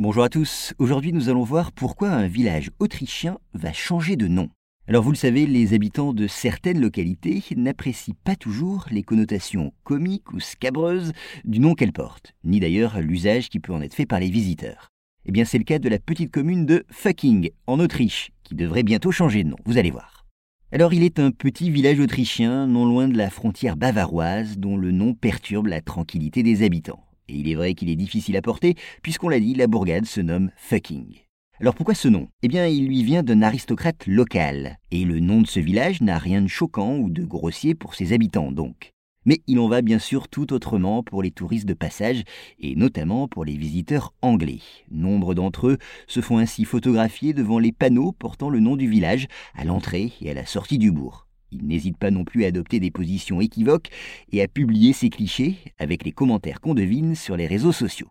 Bonjour à tous, aujourd'hui nous allons voir pourquoi un village autrichien va changer de nom. Alors vous le savez, les habitants de certaines localités n'apprécient pas toujours les connotations comiques ou scabreuses du nom qu'elles portent, ni d'ailleurs l'usage qui peut en être fait par les visiteurs. Eh bien c'est le cas de la petite commune de Fucking, en Autriche, qui devrait bientôt changer de nom, vous allez voir. Alors il est un petit village autrichien non loin de la frontière bavaroise dont le nom perturbe la tranquillité des habitants. Et il est vrai qu'il est difficile à porter, puisqu'on l'a dit, la bourgade se nomme Fucking. Alors pourquoi ce nom? Eh bien, il lui vient d'un aristocrate local, et le nom de ce village n'a rien de choquant ou de grossier pour ses habitants donc. Mais il en va bien sûr tout autrement pour les touristes de passage, et notamment pour les visiteurs anglais. Nombre d'entre eux se font ainsi photographier devant les panneaux portant le nom du village, à l'entrée et à la sortie du bourg. Il n'hésite pas non plus à adopter des positions équivoques et à publier ses clichés avec les commentaires qu'on devine sur les réseaux sociaux.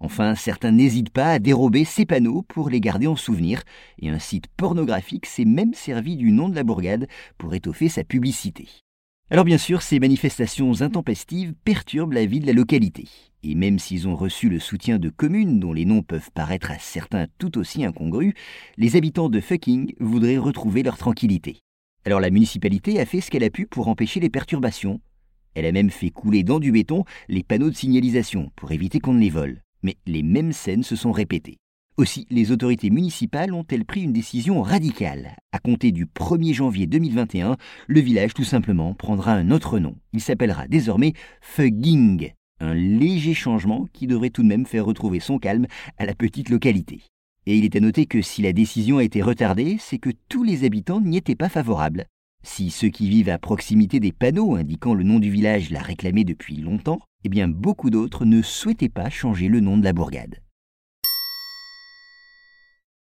Enfin, certains n'hésitent pas à dérober ces panneaux pour les garder en souvenir, et un site pornographique s'est même servi du nom de la bourgade pour étoffer sa publicité. Alors bien sûr, ces manifestations intempestives perturbent la vie de la localité, et même s'ils ont reçu le soutien de communes dont les noms peuvent paraître à certains tout aussi incongrus, les habitants de Fucking voudraient retrouver leur tranquillité. Alors la municipalité a fait ce qu'elle a pu pour empêcher les perturbations. Elle a même fait couler dans du béton les panneaux de signalisation pour éviter qu'on ne les vole. Mais les mêmes scènes se sont répétées. Aussi, les autorités municipales ont-elles pris une décision radicale? À compter du 1er janvier 2021, le village tout simplement prendra un autre nom. Il s'appellera désormais Fugging, un léger changement qui devrait tout de même faire retrouver son calme à la petite localité. Et il est à noter que si la décision a été retardée, c'est que tous les habitants n'y étaient pas favorables. Si ceux qui vivent à proximité des panneaux indiquant le nom du village l'a réclamé depuis longtemps, eh bien beaucoup d'autres ne souhaitaient pas changer le nom de la bourgade.